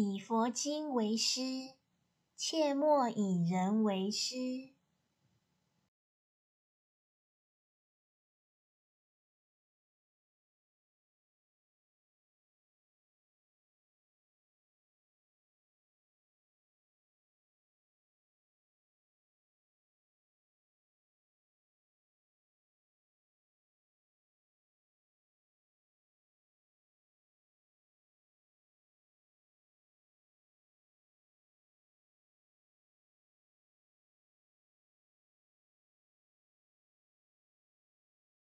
以佛经为师切莫以人为师。